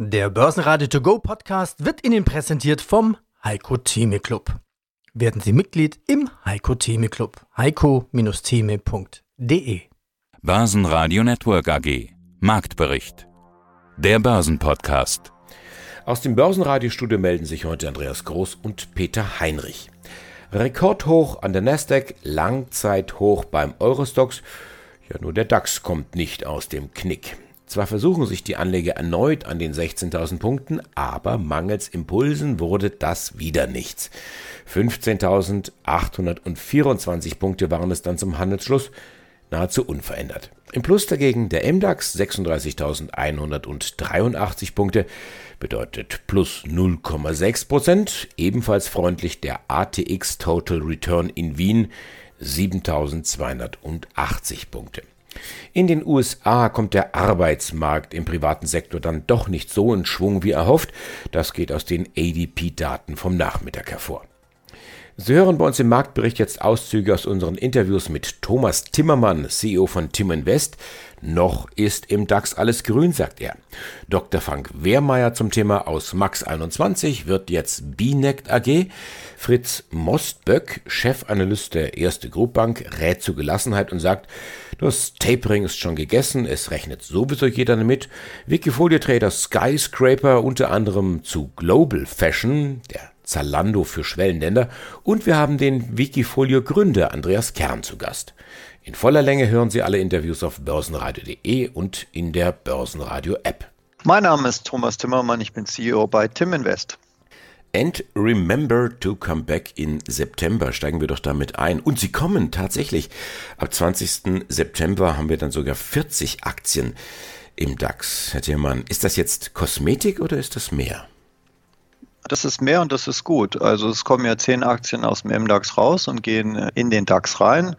Der Börsenradio To Go Podcast wird Ihnen präsentiert vom Heiko Theme Club. Werden Sie Mitglied im Heiko Theme Club. heiko-theme.de Börsenradio Network AG Marktbericht Der Börsenpodcast Aus dem Börsenradiostudio melden sich heute Andreas Groß und Peter Heinrich. Rekordhoch an der Nasdaq, Langzeithoch beim Eurostox. Ja, nur der DAX kommt nicht aus dem Knick. Zwar versuchen sich die Anleger erneut an den 16.000 Punkten, aber mangels Impulsen wurde das wieder nichts. 15.824 Punkte waren es dann zum Handelsschluss, nahezu unverändert. Im Plus dagegen der MDAX 36.183 Punkte, bedeutet plus 0,6 Prozent. Ebenfalls freundlich der ATX Total Return in Wien 7.280 Punkte. In den USA kommt der Arbeitsmarkt im privaten Sektor dann doch nicht so in Schwung wie erhofft. Das geht aus den ADP-Daten vom Nachmittag hervor. Sie hören bei uns im Marktbericht jetzt Auszüge aus unseren Interviews mit Thomas Timmermann, CEO von Tim Invest. Noch ist im DAX alles grün, sagt er. Dr. Frank Wehrmeier zum Thema aus Max 21 wird jetzt Binect AG. Fritz Mostböck, Chefanalyst der Erste Group Bank, rät zu Gelassenheit und sagt, das Tapering ist schon gegessen, es rechnet sowieso jeder damit. Wikifolie-Trader Skyscraper unter anderem zu Global Fashion, der Zalando für Schwellenländer und wir haben den Wikifolio-Gründer Andreas Kern zu Gast. In voller Länge hören Sie alle Interviews auf börsenradio.de und in der Börsenradio-App. Mein Name ist Thomas Timmermann, ich bin CEO bei Tim Invest. And remember to come back in September. Steigen wir doch damit ein. Und sie kommen tatsächlich. Ab 20. September haben wir dann sogar 40 Aktien im DAX. Herr Thiermann, ist das jetzt Kosmetik oder ist das mehr? Das ist mehr und das ist gut. Also es kommen ja zehn Aktien aus dem MDAX raus und gehen in den DAX rein.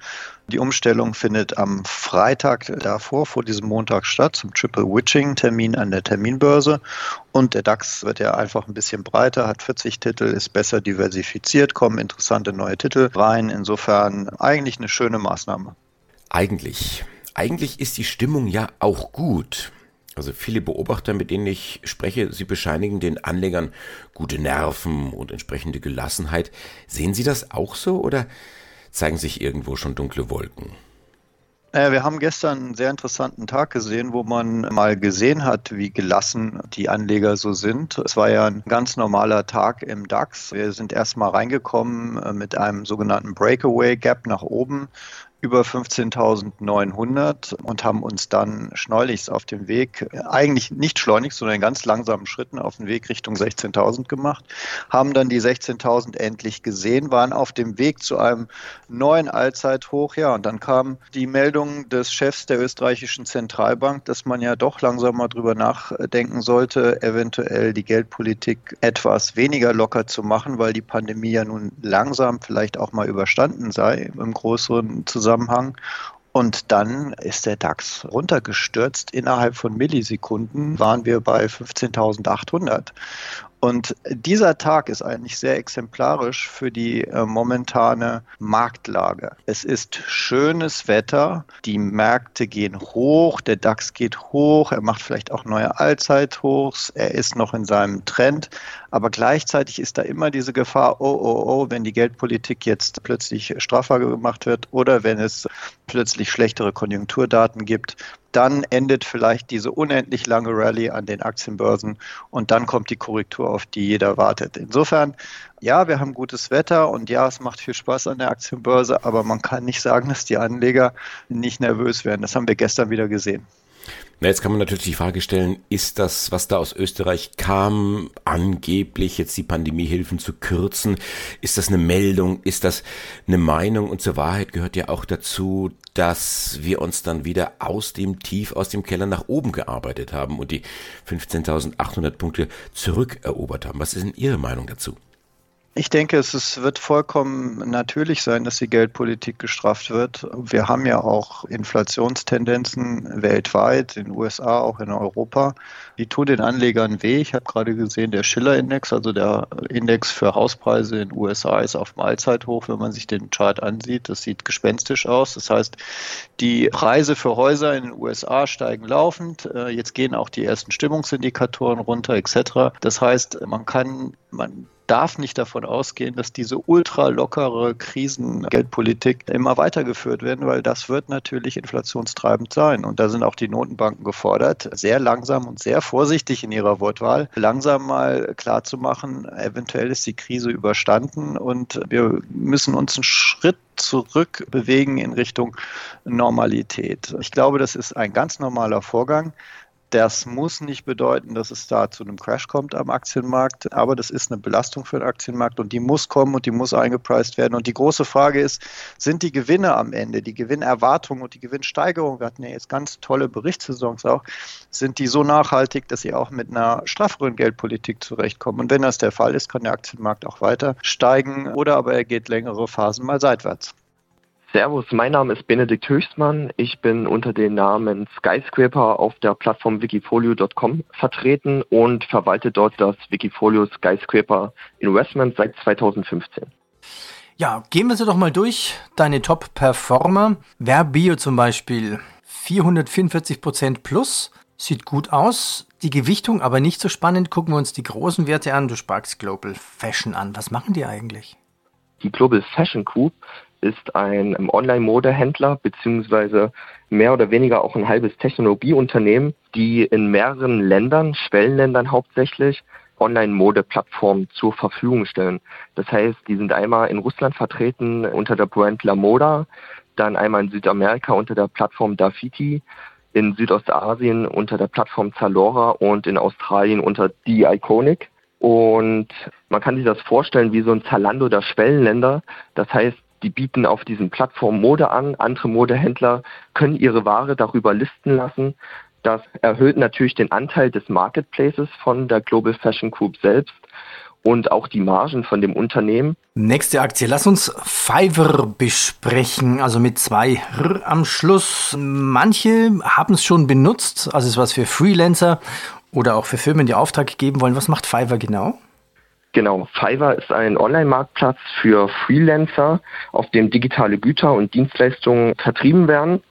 Die Umstellung findet am Freitag davor, vor diesem Montag statt, zum Triple Witching Termin an der Terminbörse. Und der DAX wird ja einfach ein bisschen breiter, hat 40 Titel, ist besser diversifiziert, kommen interessante neue Titel rein. Insofern eigentlich eine schöne Maßnahme. Eigentlich. Eigentlich ist die Stimmung ja auch gut. Also viele Beobachter, mit denen ich spreche, sie bescheinigen den Anlegern gute Nerven und entsprechende Gelassenheit. Sehen Sie das auch so oder zeigen sich irgendwo schon dunkle Wolken? Äh, wir haben gestern einen sehr interessanten Tag gesehen, wo man mal gesehen hat, wie gelassen die Anleger so sind. Es war ja ein ganz normaler Tag im DAX. Wir sind erstmal reingekommen äh, mit einem sogenannten Breakaway Gap nach oben über 15.900 und haben uns dann schneulichst auf dem Weg, eigentlich nicht schleunigst, sondern in ganz langsamen Schritten auf den Weg Richtung 16.000 gemacht, haben dann die 16.000 endlich gesehen, waren auf dem Weg zu einem neuen Allzeithoch, ja, und dann kam die Meldung des Chefs der österreichischen Zentralbank, dass man ja doch langsam mal drüber nachdenken sollte, eventuell die Geldpolitik etwas weniger locker zu machen, weil die Pandemie ja nun langsam vielleicht auch mal überstanden sei im größeren Zusammenhang Zusammenhang. Und dann ist der DAX runtergestürzt. Innerhalb von Millisekunden waren wir bei 15.800. Und dieser Tag ist eigentlich sehr exemplarisch für die äh, momentane Marktlage. Es ist schönes Wetter, die Märkte gehen hoch, der DAX geht hoch, er macht vielleicht auch neue Allzeithochs, er ist noch in seinem Trend, aber gleichzeitig ist da immer diese Gefahr, oh, oh, oh, wenn die Geldpolitik jetzt plötzlich straffer gemacht wird oder wenn es plötzlich schlechtere Konjunkturdaten gibt, dann endet vielleicht diese unendlich lange Rallye an den Aktienbörsen und dann kommt die Korrektur, auf die jeder wartet. Insofern, ja, wir haben gutes Wetter und ja, es macht viel Spaß an der Aktienbörse, aber man kann nicht sagen, dass die Anleger nicht nervös werden. Das haben wir gestern wieder gesehen. Na, jetzt kann man natürlich die Frage stellen, ist das, was da aus Österreich kam, angeblich jetzt die Pandemiehilfen zu kürzen? Ist das eine Meldung? Ist das eine Meinung? Und zur Wahrheit gehört ja auch dazu, dass wir uns dann wieder aus dem Tief, aus dem Keller nach oben gearbeitet haben und die 15.800 Punkte zurückerobert haben. Was ist denn Ihre Meinung dazu? Ich denke, es ist, wird vollkommen natürlich sein, dass die Geldpolitik gestrafft wird. Wir haben ja auch Inflationstendenzen weltweit, in den USA, auch in Europa. Die tun den Anlegern weh. Ich habe gerade gesehen, der Schiller-Index, also der Index für Hauspreise in den USA, ist auf Mahlzeithoch, wenn man sich den Chart ansieht. Das sieht gespenstisch aus. Das heißt, die Preise für Häuser in den USA steigen laufend. Äh, jetzt gehen auch die ersten Stimmungsindikatoren runter, etc. Das heißt, man kann, man darf nicht davon ausgehen, dass diese ultra lockere Krisengeldpolitik immer weitergeführt werden, weil das wird natürlich inflationstreibend sein. Und da sind auch die Notenbanken gefordert, sehr langsam und sehr vorsichtig in ihrer Wortwahl, langsam mal klarzumachen, eventuell ist die Krise überstanden und wir müssen uns einen Schritt zurück bewegen in Richtung Normalität. Ich glaube, das ist ein ganz normaler Vorgang. Das muss nicht bedeuten, dass es da zu einem Crash kommt am Aktienmarkt, aber das ist eine Belastung für den Aktienmarkt und die muss kommen und die muss eingepreist werden. Und die große Frage ist, sind die Gewinne am Ende, die Gewinnerwartung und die Gewinnsteigerung, wir hatten ja jetzt ganz tolle Berichtssaisons auch, sind die so nachhaltig, dass sie auch mit einer strafferen Geldpolitik zurechtkommen? Und wenn das der Fall ist, kann der Aktienmarkt auch weiter steigen oder aber er geht längere Phasen mal seitwärts. Servus, mein Name ist Benedikt Höchstmann. Ich bin unter dem Namen Skyscraper auf der Plattform wikifolio.com vertreten und verwalte dort das Wikifolio Skyscraper Investment seit 2015. Ja, gehen wir sie doch mal durch. Deine Top-Performer. Verbio zum Beispiel 444% plus. Sieht gut aus. Die Gewichtung aber nicht so spannend. Gucken wir uns die großen Werte an. Du sparkst Global Fashion an. Was machen die eigentlich? Die Global Fashion Group ist ein Online-Modehändler beziehungsweise mehr oder weniger auch ein halbes Technologieunternehmen, die in mehreren Ländern, Schwellenländern hauptsächlich, Online-Mode-Plattformen zur Verfügung stellen. Das heißt, die sind einmal in Russland vertreten unter der Brand La Moda, dann einmal in Südamerika unter der Plattform Dafiti, in Südostasien unter der Plattform Zalora und in Australien unter The Iconic. Und man kann sich das vorstellen wie so ein Zalando der Schwellenländer. Das heißt, die bieten auf diesen Plattformen Mode an. Andere Modehändler können ihre Ware darüber listen lassen. Das erhöht natürlich den Anteil des Marketplaces von der Global Fashion Group selbst und auch die Margen von dem Unternehmen. Nächste Aktie. Lass uns Fiverr besprechen, also mit zwei R am Schluss. Manche haben es schon benutzt, also es ist was für Freelancer oder auch für Firmen, die Auftrag geben wollen. Was macht Fiverr genau? Genau, Fiverr ist ein Online-Marktplatz für Freelancer, auf dem digitale Güter und Dienstleistungen vertrieben werden.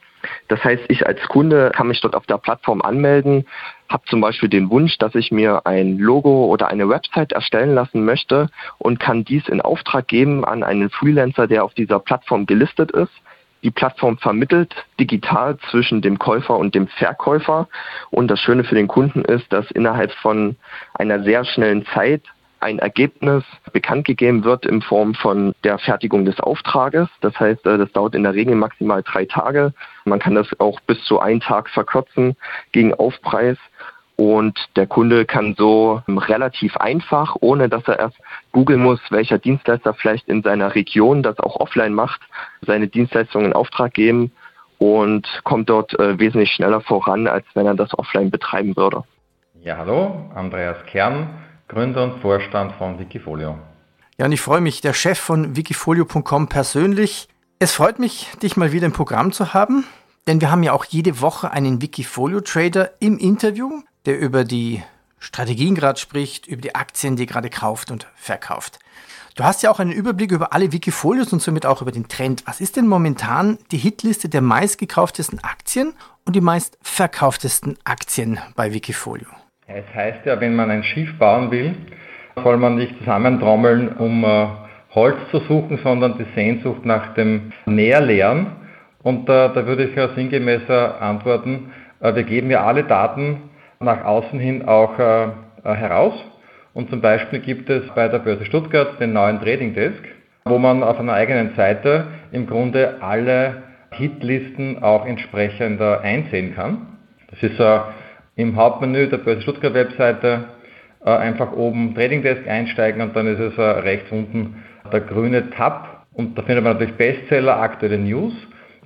Das heißt, ich als Kunde kann mich dort auf der Plattform anmelden, habe zum Beispiel den Wunsch, dass ich mir ein Logo oder eine Website erstellen lassen möchte und kann dies in Auftrag geben an einen Freelancer, der auf dieser Plattform gelistet ist. Die Plattform vermittelt digital zwischen dem Käufer und dem Verkäufer. Und das Schöne für den Kunden ist, dass innerhalb von einer sehr schnellen Zeit ein Ergebnis bekannt gegeben wird in Form von der Fertigung des Auftrages. Das heißt, äh, das dauert in der Regel maximal drei Tage. Man kann das auch bis zu einen Tag verkürzen gegen Aufpreis. Und der Kunde kann so relativ einfach, ohne dass er erst googeln muss, welcher Dienstleister vielleicht in seiner Region das auch offline macht, seine Dienstleistungen in Auftrag geben und kommt dort äh, wesentlich schneller voran, als wenn er das offline betreiben würde. Ja, hallo, Andreas Kern Gründer und Vorstand von Wikifolio. Ja, und ich freue mich, der Chef von wikifolio.com persönlich. Es freut mich, dich mal wieder im Programm zu haben, denn wir haben ja auch jede Woche einen Wikifolio-Trader im Interview, der über die Strategien gerade spricht, über die Aktien, die er gerade kauft und verkauft. Du hast ja auch einen Überblick über alle Wikifolios und somit auch über den Trend. Was ist denn momentan die Hitliste der meistgekauftesten Aktien und die meistverkauftesten Aktien bei Wikifolio? Es heißt ja, wenn man ein Schiff bauen will, soll man nicht zusammentrommeln, um äh, Holz zu suchen, sondern die Sehnsucht nach dem Näherleeren. Und äh, da würde ich ja sinngemäßer antworten, äh, wir geben ja alle Daten nach außen hin auch äh, äh, heraus. Und zum Beispiel gibt es bei der Börse Stuttgart den neuen Trading Desk, wo man auf einer eigenen Seite im Grunde alle Hitlisten auch entsprechend äh, einsehen kann. Das ist im Hauptmenü der Börse Stuttgart Webseite äh, einfach oben Trading Desk einsteigen und dann ist es äh, rechts unten der grüne Tab und da findet man natürlich Bestseller, aktuelle News.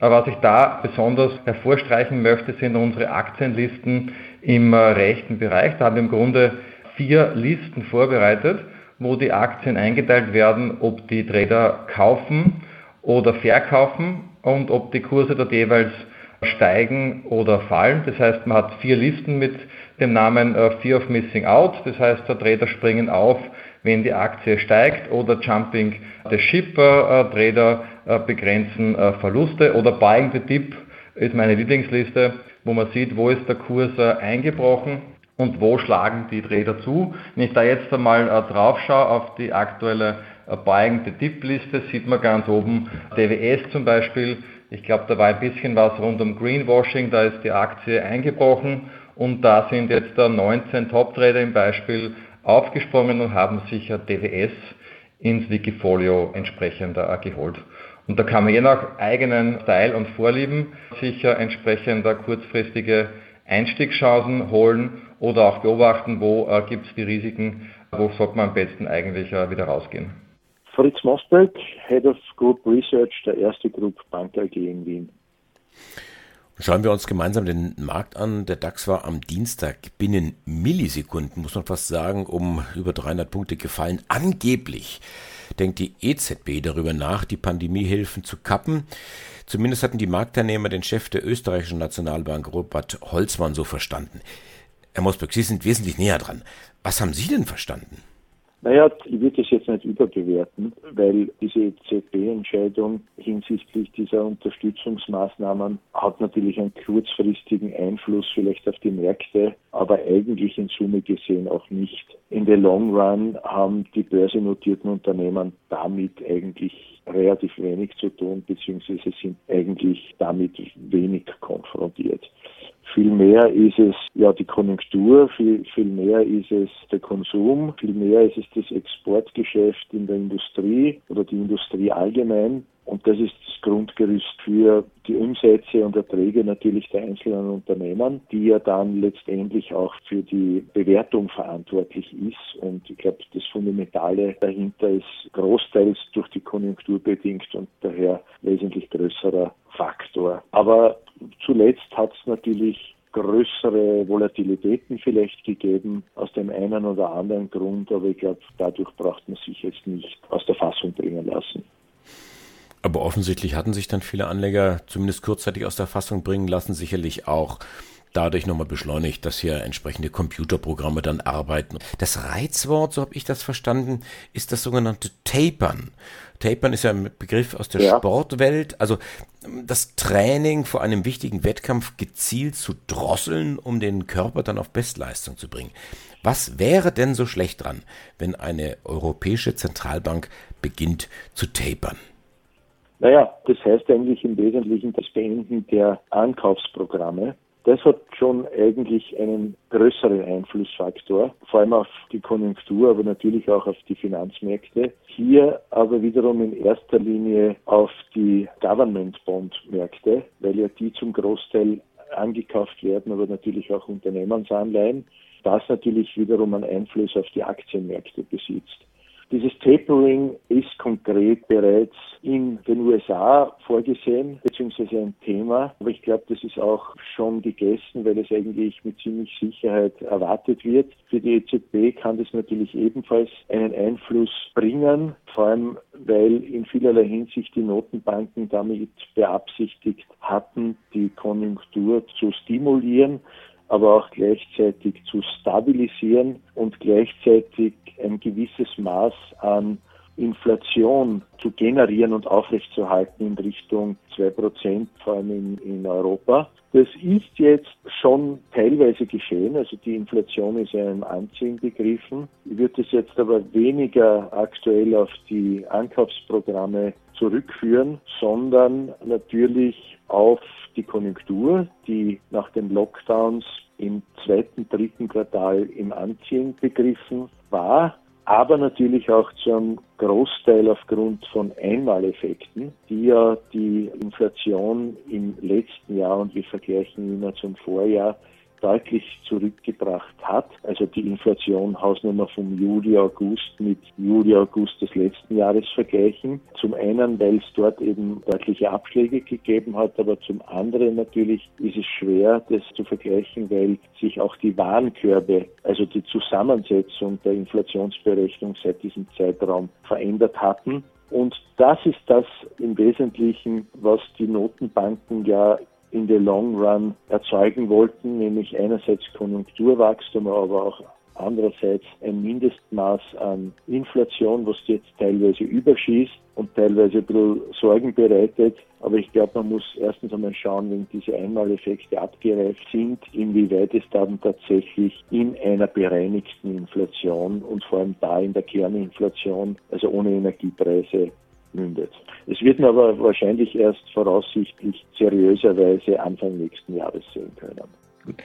Aber was ich da besonders hervorstreichen möchte, sind unsere Aktienlisten im äh, rechten Bereich. Da haben wir im Grunde vier Listen vorbereitet, wo die Aktien eingeteilt werden, ob die Trader kaufen oder verkaufen und ob die Kurse dort jeweils steigen oder fallen. Das heißt, man hat vier Listen mit dem Namen äh, Fear of Missing Out. Das heißt, der Trader springen auf, wenn die Aktie steigt oder Jumping the Ship. Äh, Trader äh, begrenzen Verluste oder Buying the Dip ist meine Lieblingsliste, wo man sieht, wo ist der Kurs eingebrochen und wo schlagen die Trader zu. Wenn ich da jetzt einmal drauf schaue auf die aktuelle Buying the Dip Liste, sieht man ganz oben DWS zum Beispiel. Ich glaube, da war ein bisschen was rund um Greenwashing, da ist die Aktie eingebrochen und da sind jetzt 19 Top-Trader im Beispiel aufgesprungen und haben sicher DWS ins Wikifolio entsprechend geholt. Und da kann man je nach eigenen Style und Vorlieben sicher entsprechend kurzfristige Einstiegschancen holen oder auch beobachten, wo äh, gibt es die Risiken, wo sollte man am besten eigentlich äh, wieder rausgehen. Fritz Mosberg, Head of Group Research der erste Group Bank AG in Wien. Schauen wir uns gemeinsam den Markt an. Der DAX war am Dienstag binnen Millisekunden, muss man fast sagen, um über 300 Punkte gefallen. Angeblich denkt die EZB darüber nach, die Pandemiehilfen zu kappen. Zumindest hatten die Marktteilnehmer den Chef der österreichischen Nationalbank Robert Holzmann so verstanden. Herr Mosberg, Sie sind wesentlich näher dran. Was haben Sie denn verstanden? Naja, ich würde das jetzt nicht überbewerten, weil diese EZB-Entscheidung hinsichtlich dieser Unterstützungsmaßnahmen hat natürlich einen kurzfristigen Einfluss vielleicht auf die Märkte, aber eigentlich in Summe gesehen auch nicht. In der Long Run haben die börsennotierten Unternehmen damit eigentlich relativ wenig zu tun, beziehungsweise sind eigentlich damit wenig konfrontiert. Viel mehr ist es ja die Konjunktur, viel, viel mehr ist es der Konsum, viel mehr ist es das Exportgeschäft in der Industrie oder die Industrie allgemein. Und das ist das Grundgerüst für die Umsätze und Erträge natürlich der einzelnen Unternehmen, die ja dann letztendlich auch für die Bewertung verantwortlich ist. Und ich glaube, das Fundamentale dahinter ist großteils durch die Konjunktur bedingt und daher wesentlich größerer Faktor. Aber zuletzt hat es natürlich größere Volatilitäten vielleicht gegeben, aus dem einen oder anderen Grund, aber ich glaube, dadurch braucht man sich jetzt nicht aus der Fassung bringen lassen. Aber offensichtlich hatten sich dann viele Anleger zumindest kurzzeitig aus der Fassung bringen lassen, sicherlich auch dadurch nochmal beschleunigt, dass hier entsprechende Computerprogramme dann arbeiten. Das Reizwort, so habe ich das verstanden, ist das sogenannte Tapern. Tapern ist ja ein Begriff aus der ja. Sportwelt, also das Training vor einem wichtigen Wettkampf gezielt zu drosseln, um den Körper dann auf Bestleistung zu bringen. Was wäre denn so schlecht dran, wenn eine europäische Zentralbank beginnt zu tapern? Naja, das heißt eigentlich im Wesentlichen das Beenden der Ankaufsprogramme. Das hat schon eigentlich einen größeren Einflussfaktor, vor allem auf die Konjunktur, aber natürlich auch auf die Finanzmärkte. Hier aber wiederum in erster Linie auf die Government Bond Märkte, weil ja die zum Großteil angekauft werden, aber natürlich auch Unternehmensanleihen. Das natürlich wiederum einen Einfluss auf die Aktienmärkte besitzt. Dieses Tapering ist konkret bereits in den USA vorgesehen, beziehungsweise ein Thema. Aber ich glaube, das ist auch schon gegessen, weil es eigentlich mit ziemlich Sicherheit erwartet wird. Für die EZB kann das natürlich ebenfalls einen Einfluss bringen, vor allem weil in vielerlei Hinsicht die Notenbanken damit beabsichtigt hatten, die Konjunktur zu stimulieren aber auch gleichzeitig zu stabilisieren und gleichzeitig ein gewisses Maß an Inflation zu generieren und aufrechtzuerhalten in Richtung 2%, vor allem in, in Europa. Das ist jetzt schon teilweise geschehen, also die Inflation ist ja im Anziehen begriffen. Ich würde das jetzt aber weniger aktuell auf die Ankaufsprogramme zurückführen, sondern natürlich auf die Konjunktur, die nach den Lockdowns im zweiten, dritten Quartal im Anziehen begriffen war, aber natürlich auch zum Großteil aufgrund von Einmaleffekten, die ja die Inflation im letzten Jahr und wir vergleichen immer zum Vorjahr deutlich zurückgebracht hat. Also die Inflation Hausnummer vom Juli, August mit Juli, August des letzten Jahres vergleichen. Zum einen, weil es dort eben deutliche Abschläge gegeben hat, aber zum anderen natürlich ist es schwer, das zu vergleichen, weil sich auch die Warenkörbe, also die Zusammensetzung der Inflationsberechnung seit diesem Zeitraum verändert hatten. Und das ist das im Wesentlichen, was die Notenbanken ja in the long run erzeugen wollten, nämlich einerseits Konjunkturwachstum, aber auch andererseits ein Mindestmaß an Inflation, was jetzt teilweise überschießt und teilweise ein bisschen Sorgen bereitet. Aber ich glaube, man muss erstens einmal schauen, wenn diese Einmaleffekte abgereift sind, inwieweit es dann tatsächlich in einer bereinigten Inflation und vor allem da in der Kerninflation, also ohne Energiepreise, mündet. Es wird man aber wahrscheinlich erst voraussichtlich seriöserweise Anfang nächsten Jahres sehen können. Gut.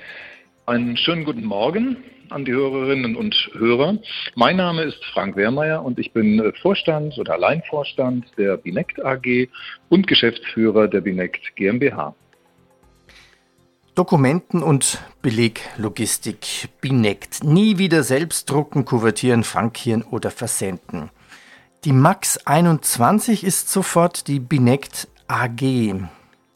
Einen schönen guten Morgen an die Hörerinnen und Hörer. Mein Name ist Frank Wehrmeier und ich bin Vorstand oder Alleinvorstand der Binect AG und Geschäftsführer der Binect GmbH. Dokumenten- und Beleglogistik. Binect. Nie wieder selbst drucken, kuvertieren, frankieren oder versenden. Die Max 21 ist sofort die Binect AG.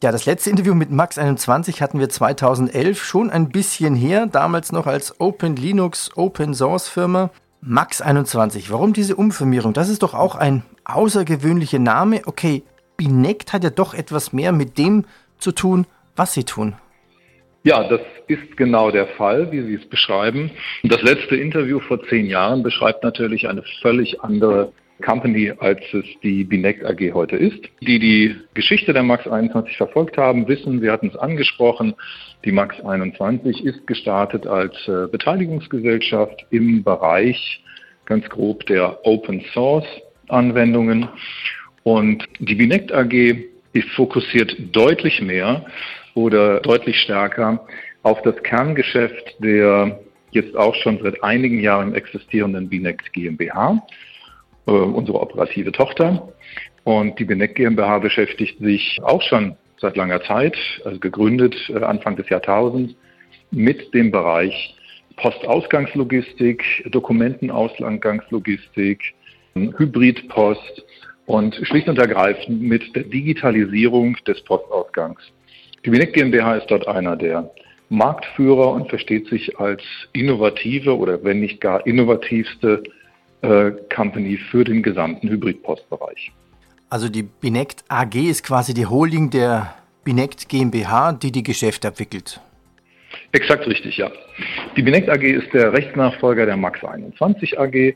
Ja, das letzte Interview mit Max 21 hatten wir 2011, schon ein bisschen her, damals noch als Open Linux Open Source Firma. Max 21, warum diese Umfirmierung? Das ist doch auch ein außergewöhnlicher Name. Okay, Binect hat ja doch etwas mehr mit dem zu tun, was sie tun. Ja, das ist genau der Fall, wie Sie es beschreiben. Das letzte Interview vor zehn Jahren beschreibt natürlich eine völlig andere Company, als es die Binect AG heute ist. Die die Geschichte der MAX 21 verfolgt haben, wissen, wir hatten es angesprochen, die MAX 21 ist gestartet als äh, Beteiligungsgesellschaft im Bereich ganz grob der Open Source Anwendungen. Und die Binect AG ist fokussiert deutlich mehr oder deutlich stärker auf das Kerngeschäft der jetzt auch schon seit einigen Jahren existierenden Binect GmbH äh, unsere operative Tochter. Und die Benec GmbH beschäftigt sich auch schon seit langer Zeit, also gegründet äh, Anfang des Jahrtausends, mit dem Bereich Postausgangslogistik, Dokumentenausgangslogistik, Hybridpost und schlicht und ergreifend mit der Digitalisierung des Postausgangs. Die Benec GmbH ist dort einer der Marktführer und versteht sich als innovative oder wenn nicht gar innovativste Company für den gesamten Hybridpostbereich. Also die Binect AG ist quasi die Holding der Binect GmbH, die die Geschäfte abwickelt. Exakt richtig, ja. Die Binect AG ist der Rechtsnachfolger der Max 21 AG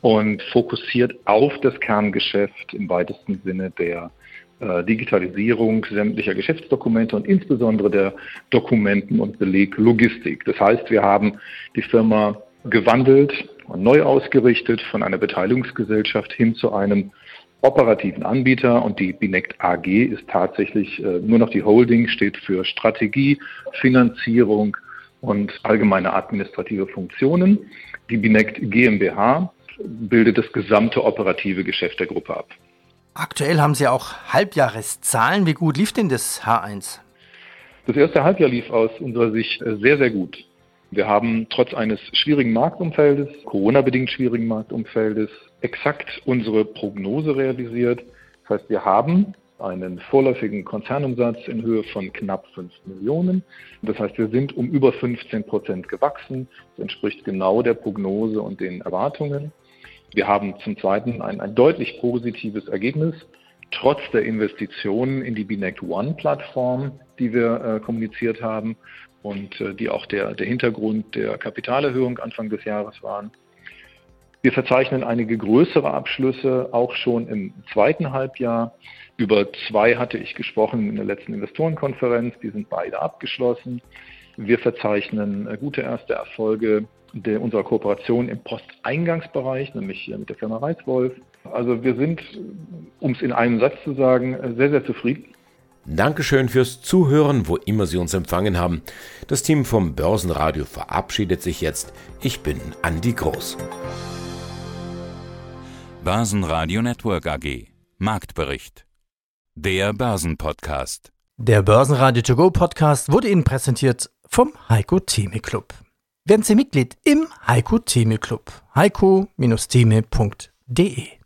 und fokussiert auf das Kerngeschäft im weitesten Sinne der äh, Digitalisierung sämtlicher Geschäftsdokumente und insbesondere der Dokumenten- und Beleglogistik. Das heißt, wir haben die Firma gewandelt und neu ausgerichtet von einer Beteiligungsgesellschaft hin zu einem operativen Anbieter und die Binect AG ist tatsächlich äh, nur noch die Holding, steht für Strategie, Finanzierung und allgemeine administrative Funktionen. Die Binect GmbH bildet das gesamte operative Geschäft der Gruppe ab. Aktuell haben Sie auch Halbjahreszahlen. Wie gut lief denn das H1? Das erste Halbjahr lief aus unserer Sicht sehr, sehr gut. Wir haben trotz eines schwierigen Marktumfeldes, Corona-bedingt schwierigen Marktumfeldes, exakt unsere Prognose realisiert. Das heißt, wir haben einen vorläufigen Konzernumsatz in Höhe von knapp 5 Millionen. Das heißt, wir sind um über 15 Prozent gewachsen. Das entspricht genau der Prognose und den Erwartungen. Wir haben zum Zweiten ein, ein deutlich positives Ergebnis, trotz der Investitionen in die Binect One Plattform, die wir äh, kommuniziert haben und äh, die auch der, der Hintergrund der Kapitalerhöhung Anfang des Jahres waren. Wir verzeichnen einige größere Abschlüsse auch schon im zweiten Halbjahr. Über zwei hatte ich gesprochen in der letzten Investorenkonferenz. Die sind beide abgeschlossen. Wir verzeichnen äh, gute erste Erfolge der, unserer Kooperation im Posteingangsbereich, nämlich mit der Firma Reiswolf. Also wir sind, um es in einem Satz zu sagen, sehr, sehr zufrieden Dankeschön fürs Zuhören, wo immer Sie uns empfangen haben. Das Team vom Börsenradio verabschiedet sich jetzt. Ich bin Andi Groß. Börsenradio Network AG. Marktbericht. Der Börsenpodcast. Der Börsenradio To Go Podcast wurde Ihnen präsentiert vom Heiko Theme Club. Werden Sie Mitglied im Heiko Theme Club. heiko-theme.de